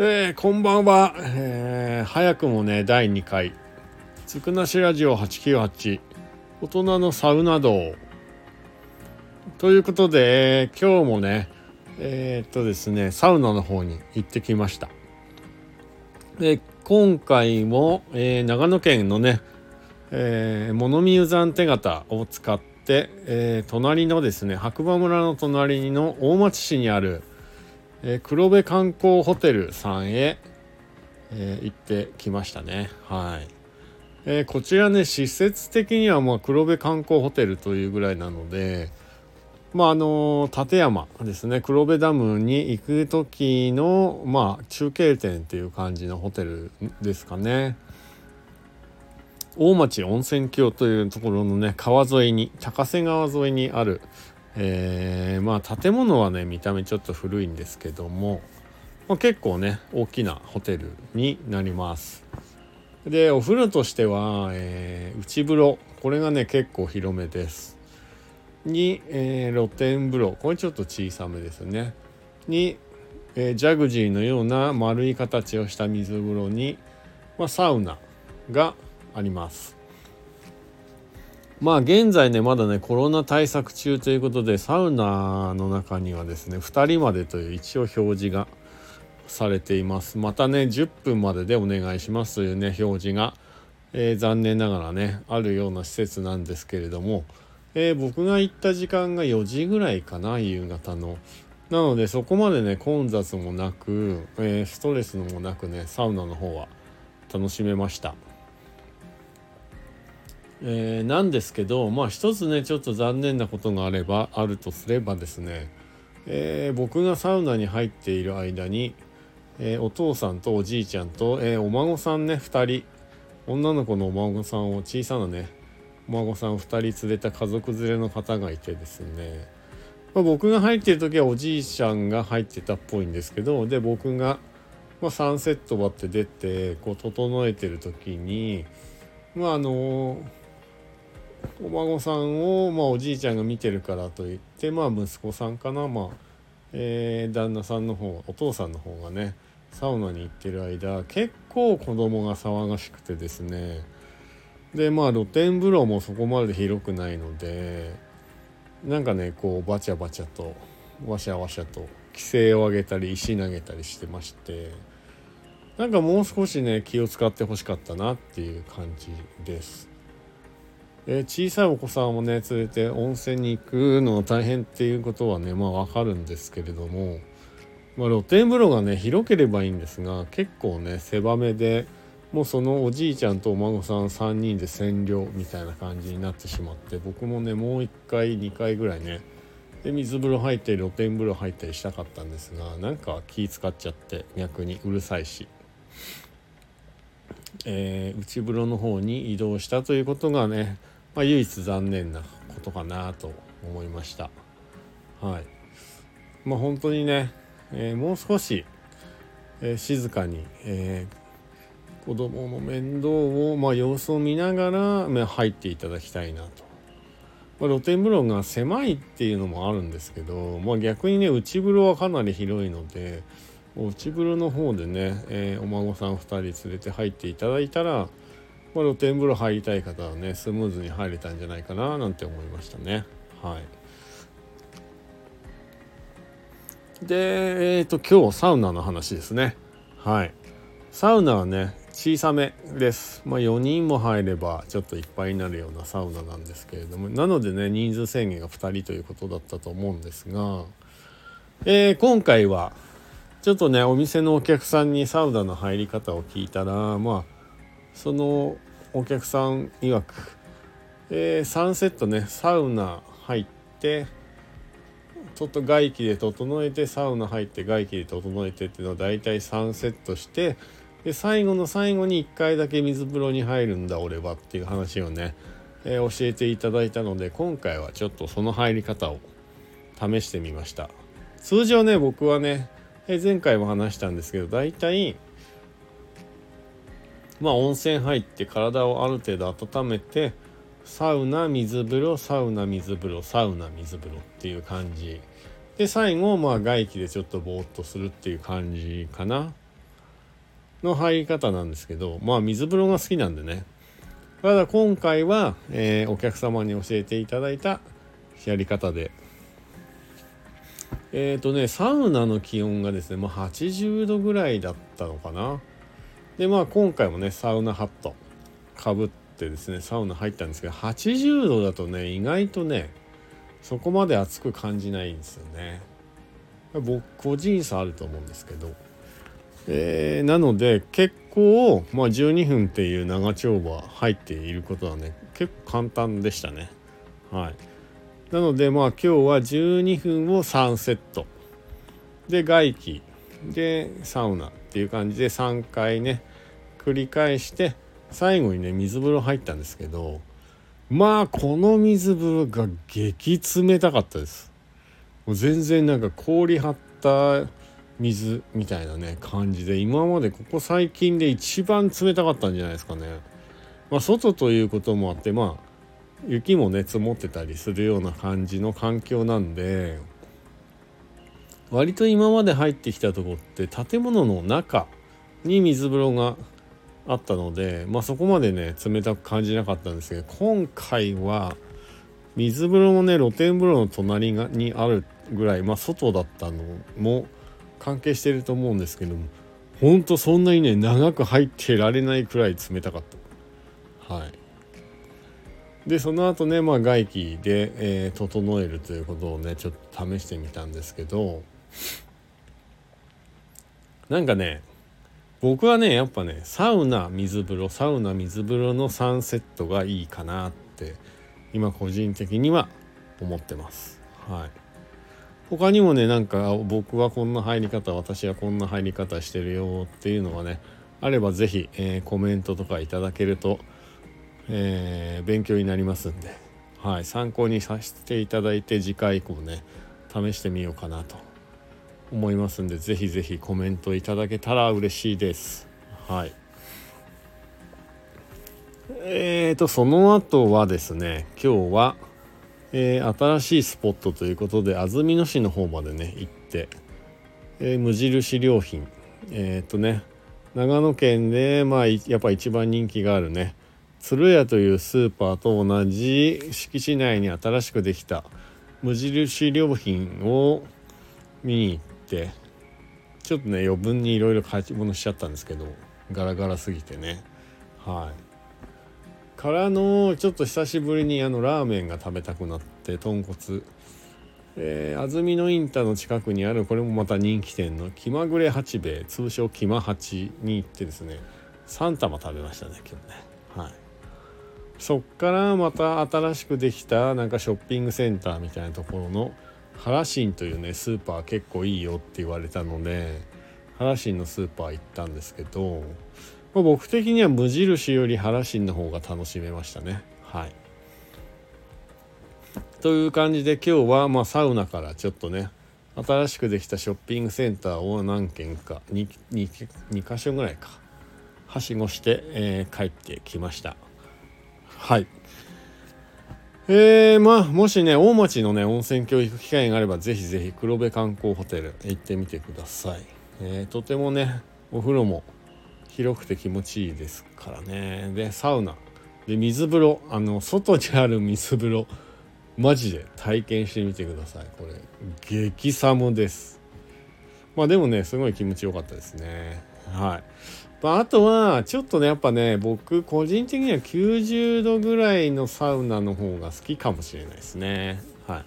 えー、こんばんは、えー、早くもね第2回。つくなしラジオ898大人のサウナ道。ということで、今日もねえ、っとですねサウナの方に行ってきました。で今回も、え、長野県のね、えー、物見湯山手形を使って、え、隣のですね白馬村の隣の大町市にあるえー、黒部観光ホテルさんへ、えー、行ってきましたね。はい。えー、こちらね、施設的にはまあ黒部観光ホテルというぐらいなので、まああの立山ですね黒部ダムに行く時のまあ中継点っていう感じのホテルですかね。大町温泉郷というところのね川沿いに高瀬川沿いにある、えー、まあ建物はね見た目ちょっと古いんですけども、まあ、結構ね大きなホテルになります。でお風呂としては、えー、内風呂。これがね結構広めです。に、えー、露天風呂。これちょっと小さめですね。に、えー、ジャグジーのような丸い形をした水風呂に、まあ、サウナがあります。まあ現在ねまだねコロナ対策中ということでサウナの中にはですね2人までという一応表示がされていますまたね10分まででお願いしますというね表示が、えー、残念ながらねあるような施設なんですけれども、えー、僕が行った時間が4時ぐらいかな夕方のなのでそこまでね混雑もなく、えー、ストレスもなくねサウナの方は楽しめました。えー、なんですけどまあ一つねちょっと残念なことがあればあるとすればですね、えー、僕がサウナに入っている間に、えー、お父さんとおじいちゃんと、えお孫さんね2人女の子のお孫さんを小さなねお孫さん2人連れた家族連れの方がいてですね、まあ、僕が入ってる時はおじいちゃんが入ってたっぽいんですけどで僕が、まあ、3セット割って出てこう整えてる時にまああのーお孫さんを、まあ、おじいちゃんが見てるからといって、まあ、息子さんかな、まあえー、旦那さんの方お父さんの方がねサウナに行ってる間結構子供が騒がしくてですねでまあ露天風呂もそこまで広くないのでなんかねこうバチャバチャとワシャワシャと規制を上げたり石投げたりしてましてなんかもう少しね気を使ってほしかったなっていう感じです。え小さいお子さんをね連れて温泉に行くの大変っていうことはねまあわかるんですけれども、まあ、露天風呂がね広ければいいんですが結構ね狭めでもうそのおじいちゃんとお孫さん3人で占領みたいな感じになってしまって僕もねもう1回2回ぐらいねで水風呂入ったり露天風呂入ったりしたかったんですがなんか気使っちゃって逆にうるさいし。えー、内風呂の方に移動したということがねまあ、唯一残念なことかなと思いました。はい。まあ本当にね、えー、もう少し、えー、静かに、えー、子供の面倒を、まあ、様子を見ながら、まあ、入っていただきたいなと。まあ、露天風呂が狭いっていうのもあるんですけど、まあ、逆にね内風呂はかなり広いので内風呂の方でね、えー、お孫さん2人連れて入っていただいたらまあ、露天風呂入りたい方はねスムーズに入れたんじゃないかななんて思いましたね。はい。でえっ、ー、と今日サウナの話ですね。はい。サウナはね小さめです。まあ4人も入ればちょっといっぱいになるようなサウナなんですけれどもなのでね人数制限が2人ということだったと思うんですが、えー、今回はちょっとねお店のお客さんにサウナの入り方を聞いたらまあそのお客さん曰く、えー、3セットねサウナ入ってちょっと外気で整えてサウナ入って外気で整えてっていうのは大体3セットしてで最後の最後に1回だけ水風呂に入るんだ俺はっていう話をね、えー、教えていただいたので今回はちょっとその入り方を試してみました。通常ね僕はね、えー、前回も話したんですけど大体まあ温泉入って体をある程度温めてサウナ水風呂サウナ水風呂サウナ水風呂っていう感じ。で最後まあ外気でちょっとぼーっとするっていう感じかな。の入り方なんですけどまあ水風呂が好きなんでね。ただ今回は、えー、お客様に教えていただいたやり方で。えっ、ー、とねサウナの気温がですね、まあ、80度ぐらいだったのかな。でまあ今回もねサウナハット。かぶってですねサウナ入ったんですけど80度だとね意外とねそこまで暑く感じないんですよね。僕個人差あると思うんですけど。えー、なので結構、まあ、12分っていう長丁場入っていることはね結構簡単でしたね。はい。なのでまあ今日は12分を3セット。で外気でサウナっていう感じで3回ね繰り返して最後にね水風呂入ったんですけどまあこの水風呂が激冷たかったです。もう全然なんか氷張った水みたいなね感じで今までここ最近で一番冷たかったんじゃないですかね。まあ外ということもあってまあ雪もね積もってたりするような感じの環境なんで割と今まで入ってきたとこって建物の中に水風呂があったので、まあ、そこまでね冷たく感じなかったんですけど今回は水風呂もね露天風呂の隣がにあるぐらい、まあ、外だったのも関係してると思うんですけどもほんとそんなにね長く入ってられないくらい冷たかった。はい。でその後ねまあ外気で、えー、整えるということをねちょっと試してみたんですけどなんかね僕はねやっぱねサウナ水風呂サウナ水風呂の3セットがいいかなって今個人的には思ってます。はい。他にもねなんか僕はこんな入り方私はこんな入り方してるよっていうのがねあれば是非、えー、コメントとかいただけるとえー、勉強になりますんで、はい、参考にさせていただいて次回以降ね試してみようかなと思いますんで是非是非コメントいただけたら嬉しいです。はいえーとその後はですね今日は、えー、新しいスポットということで安曇野市の方までね行って、えー、無印良品えっ、ー、とね長野県でまあやっぱ一番人気があるね鶴屋というスーパーと同じ敷地内に新しくできた無印良品を見に行ってちょっとね余分にいろいろ買い物しちゃったんですけどガラガラすぎてね。はい。からのちょっと久しぶりにあのラーメンが食べたくなって豚骨。えー、安曇野インターの近くにあるこれもまた人気店の気まぐれ八兵衛通称気ま八に行ってですね3玉食べましたね今日ね。はい。そっからまた新しくできたなんかショッピングセンターみたいなところの原新というねスーパー結構いいよって言われたので原新のスーパー行ったんですけど、まあ、僕的には無印より原新の方が楽しめましたね。はい。という感じで今日はまあサウナからちょっとね新しくできたショッピングセンターを何軒か 2, 2, 2箇所ぐらいかはしごして、えー、帰ってきました。はい。えー、まあもしね大町のね温泉教育機会があればぜひぜひ黒部観光ホテル行ってみてください、えー、とてもねお風呂も広くて気持ちいいですからね。でサウナ。で水風呂。あの外にある水風呂。マジで体験してみてください。これ激寒です。まあでもねすごい気持ちよかったですね。はい。あ、とはちょっとねやっぱね僕個人的には90度ぐらいのサウナの方が好きかもしれないですね。はい。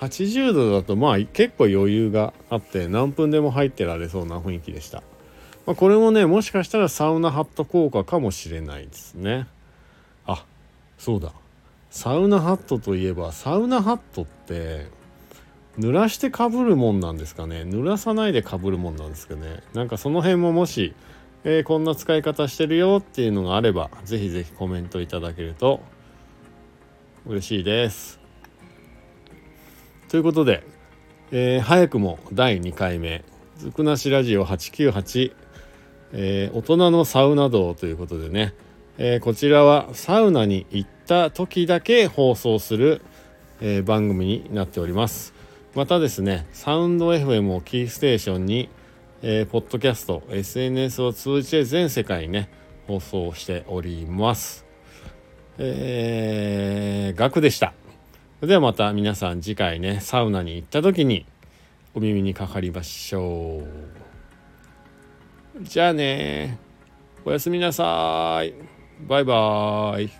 80度だとまあ結構余裕があって何分でも入ってられそうな雰囲気でした、まあ、これもねもしかしたらサウナハット効果かもしれないですね。あそうだ。サウナハットといえばサウナハットって濡らしてかぶるもんなんですかね。濡らさないでかぶるもんなんですかね。なんかその辺ももしえー、こんな使い方してるよっていうのがあればぜひぜひコメントいただけると嬉しいです。ということで、えー、早くも第2回目「ずくなしラジオ898」えー、大人のサウナ道ということでね、えー、こちらはサウナに行った時だけ放送する、え、番組になっておりますまたですねサウンド FM をキーステーションにえー、ポッドキャスト SNS を通じて全世界にね放送しております。えー、額でした。それではまた皆さん次回ねサウナに行った時にお耳にかかりましょう。じゃあねおやすみなさい。バイバーイ。